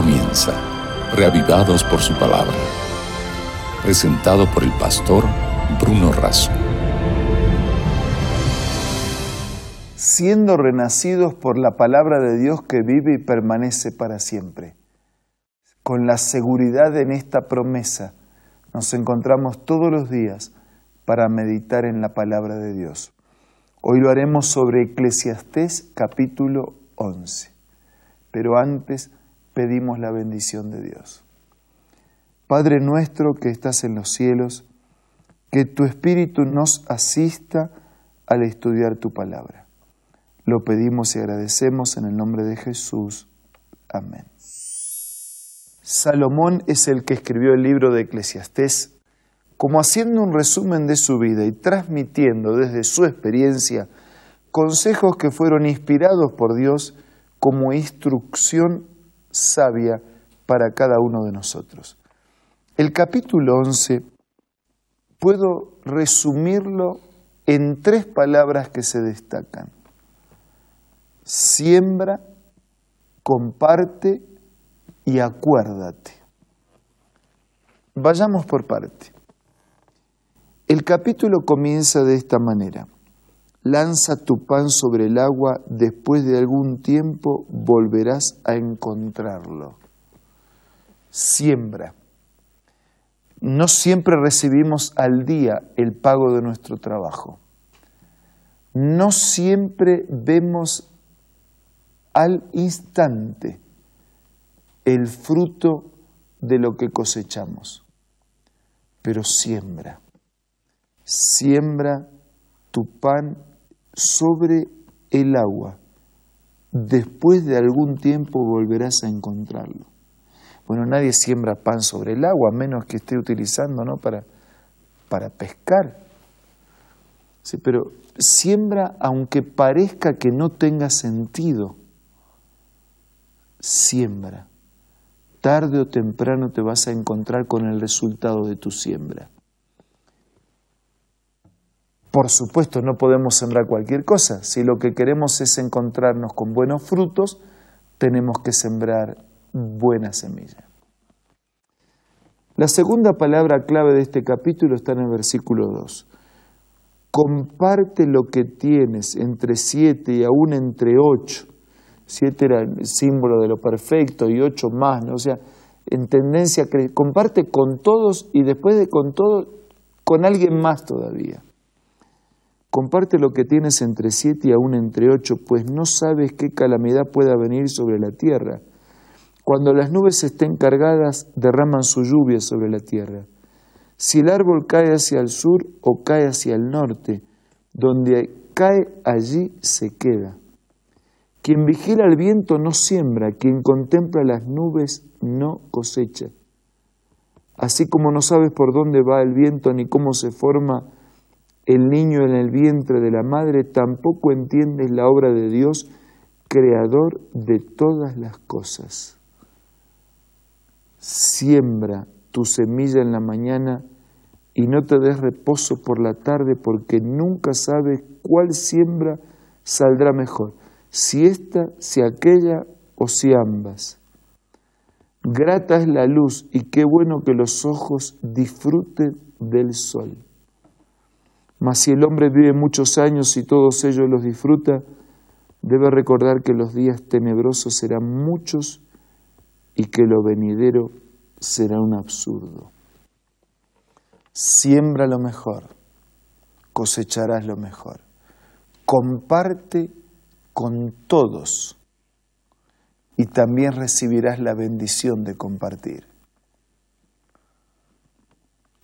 comienza, reavivados por su palabra. Presentado por el pastor Bruno Razo. Siendo renacidos por la palabra de Dios que vive y permanece para siempre. Con la seguridad en esta promesa, nos encontramos todos los días para meditar en la palabra de Dios. Hoy lo haremos sobre Eclesiastés capítulo 11. Pero antes pedimos la bendición de Dios. Padre nuestro que estás en los cielos, que tu Espíritu nos asista al estudiar tu palabra. Lo pedimos y agradecemos en el nombre de Jesús. Amén. Salomón es el que escribió el libro de Eclesiastés como haciendo un resumen de su vida y transmitiendo desde su experiencia consejos que fueron inspirados por Dios como instrucción sabia para cada uno de nosotros. El capítulo 11 puedo resumirlo en tres palabras que se destacan. Siembra, comparte y acuérdate. Vayamos por parte. El capítulo comienza de esta manera. Lanza tu pan sobre el agua, después de algún tiempo volverás a encontrarlo. Siembra. No siempre recibimos al día el pago de nuestro trabajo. No siempre vemos al instante el fruto de lo que cosechamos, pero siembra siembra tu pan sobre el agua. Después de algún tiempo volverás a encontrarlo. Bueno, nadie siembra pan sobre el agua, menos que esté utilizando ¿no? para, para pescar. Sí, pero siembra aunque parezca que no tenga sentido. Siembra. Tarde o temprano te vas a encontrar con el resultado de tu siembra. Por supuesto, no podemos sembrar cualquier cosa. Si lo que queremos es encontrarnos con buenos frutos, tenemos que sembrar buena semilla. La segunda palabra clave de este capítulo está en el versículo 2. Comparte lo que tienes entre siete y aún entre ocho. Siete era el símbolo de lo perfecto y ocho más, ¿no? O sea, en tendencia, comparte con todos y después de con todos, con alguien más todavía. Comparte lo que tienes entre siete y aún entre ocho, pues no sabes qué calamidad pueda venir sobre la tierra. Cuando las nubes estén cargadas, derraman su lluvia sobre la tierra. Si el árbol cae hacia el sur o cae hacia el norte, donde cae allí se queda. Quien vigila el viento no siembra, quien contempla las nubes no cosecha. Así como no sabes por dónde va el viento ni cómo se forma el niño en el vientre de la madre, tampoco entiendes la obra de Dios, creador de todas las cosas. Siembra tu semilla en la mañana y no te des reposo por la tarde porque nunca sabes cuál siembra saldrá mejor, si esta, si aquella o si ambas. Grata es la luz y qué bueno que los ojos disfruten del sol. Mas si el hombre vive muchos años y todos ellos los disfruta, debe recordar que los días tenebrosos serán muchos y que lo venidero será un absurdo. Siembra lo mejor, cosecharás lo mejor. Comparte con todos y también recibirás la bendición de compartir.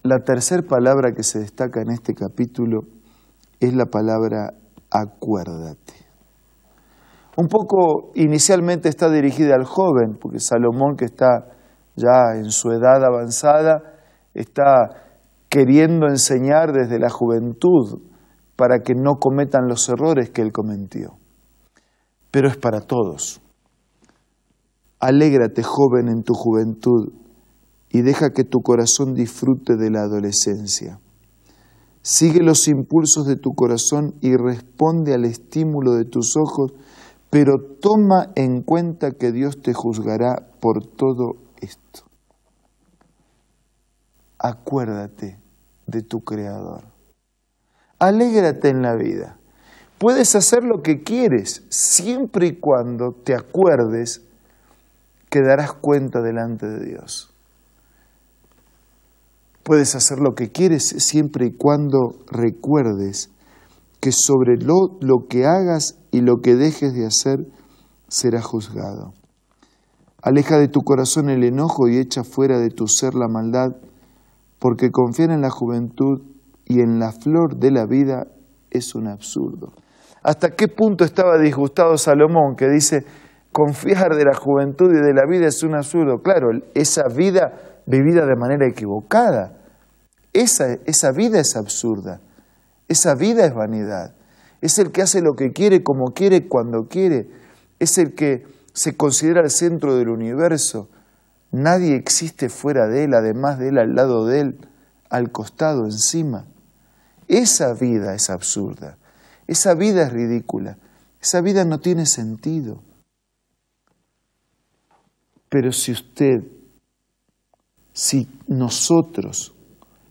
La tercera palabra que se destaca en este capítulo es la palabra acuérdate. Un poco inicialmente está dirigida al joven, porque Salomón que está ya en su edad avanzada, está queriendo enseñar desde la juventud para que no cometan los errores que él cometió. Pero es para todos. Alégrate, joven, en tu juventud y deja que tu corazón disfrute de la adolescencia. Sigue los impulsos de tu corazón y responde al estímulo de tus ojos, pero toma en cuenta que Dios te juzgará por todo esto. Acuérdate de tu Creador. Alégrate en la vida. Puedes hacer lo que quieres siempre y cuando te acuerdes que darás cuenta delante de Dios. Puedes hacer lo que quieres siempre y cuando recuerdes que sobre lo, lo, que hagas y lo que dejes de hacer será juzgado. Aleja de tu corazón el enojo y echa fuera de tu ser la maldad, porque confiar en la juventud y en la flor de la vida es un absurdo. ¿Hasta qué punto estaba disgustado Salomón que dice, confiar de la juventud y de la vida es un absurdo? Claro, esa vida vivida de manera equivocada, esa, esa vida es absurda. Esa vida es vanidad. Es el que hace lo que quiere, como quiere, cuando quiere. Es el que se considera el centro del universo. Nadie existe fuera de él, además de él, al lado de él, al costado, encima. Esa vida es absurda. Esa vida es ridícula. Esa vida no tiene sentido. Pero si usted, si nosotros,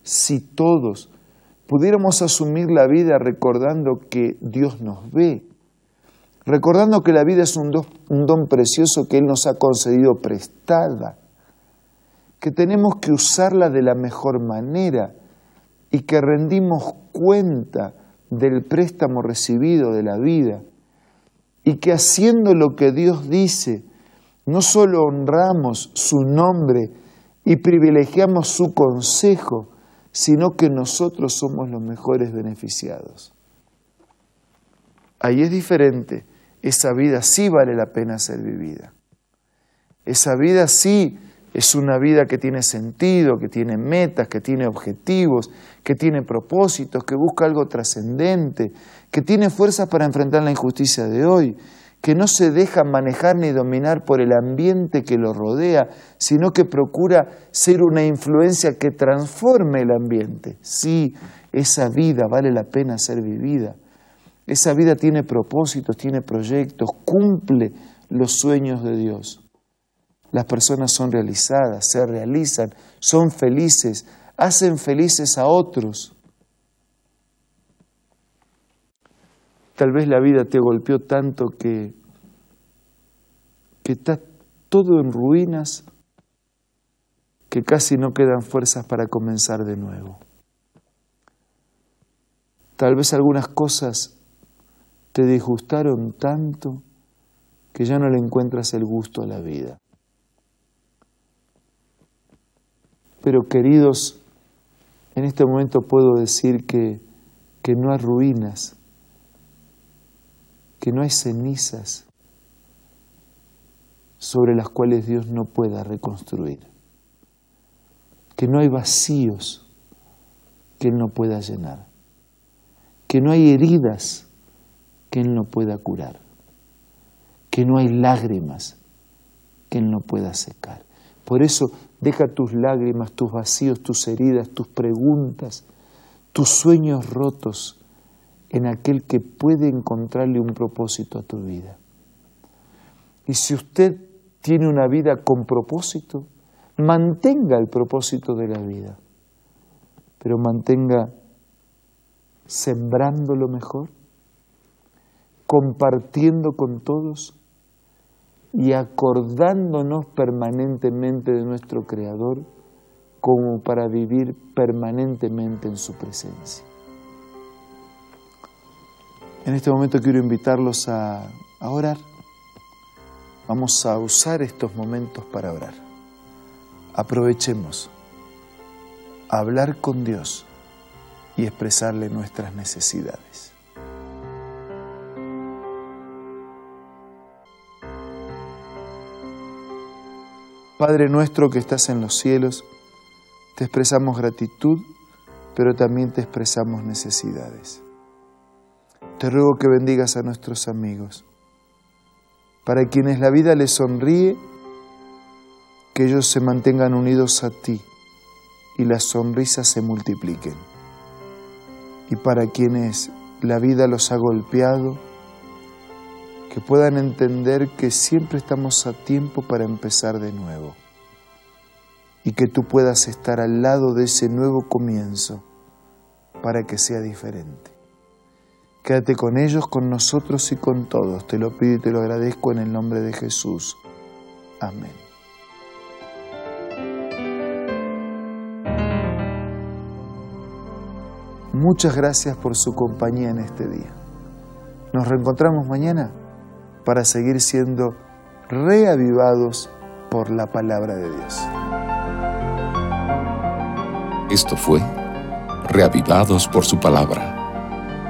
si todos pudiéramos asumir la vida recordando que Dios nos ve, recordando que la vida es un don, precioso que Él nos ha concedido prestada, que tenemos que usarla de la mejor manera y que rendimos cuenta del préstamo recibido de la vida y que haciendo lo que Dios dice, no solo honramos su nombre y privilegiamos su consejo, sino que nosotros somos los mejores beneficiados. Ahí es diferente. Esa vida sí vale la pena ser vivida. Esa vida sí es una vida que tiene sentido, que tiene metas, que tiene objetivos, que tiene propósitos, que busca algo trascendente, que tiene fuerzas para enfrentar la injusticia de hoy, que no se deja manejar ni dominar por el ambiente que lo rodea, sino que procura ser una influencia que transforme el ambiente. Sí, esa vida vale la pena ser vivida. Esa vida tiene propósitos, tiene proyectos, cumple los sueños de Dios. Las personas son realizadas, se realizan, son felices, hacen felices a otros. Tal vez la vida te golpeó tanto que, que está todo en ruinas, que casi no quedan fuerzas para comenzar de nuevo. Tal vez algunas cosas te disgustaron tanto que ya no le encuentras el gusto a la vida. Pero queridos, en este momento puedo decir que, que no hay ruinas, que no hay cenizas sobre las cuales Dios no pueda reconstruir, que no hay vacíos que Él no pueda llenar, que no hay heridas que Él no pueda curar, que no hay lágrimas que Él no pueda secar. Por eso deja tus lágrimas, tus vacíos, tus heridas, tus preguntas, tus sueños rotos en aquel que puede encontrarle un propósito a tu vida. Y si usted tiene una vida con propósito, mantenga el propósito de la vida, pero mantenga sembrando lo mejor, compartiendo con todos y acordándonos permanentemente de nuestro Creador como para vivir permanentemente en su presencia. En este momento quiero invitarlos a, orar. Vamos a usar estos momentos para orar. Aprovechemos a hablar con Dios y expresarle nuestras necesidades. Padre nuestro que estás en los cielos, te expresamos gratitud, pero también te expresamos necesidades. Te ruego que bendigas a nuestros amigos, para quienes la vida les sonríe, que ellos se mantengan unidos a ti y las sonrisas se multipliquen. Y para quienes la vida los ha golpeado, que puedan entender que siempre estamos a tiempo para empezar de nuevo y que tú puedas estar al lado de ese nuevo comienzo para que sea diferente. Quédate con ellos, con nosotros y con todos. Te lo pido y te lo agradezco en el nombre de Jesús. Amén. Muchas gracias por su compañía en este día. Nos reencontramos mañana para seguir siendo reavivados por la palabra de Dios. Esto fue Reavivados por su palabra,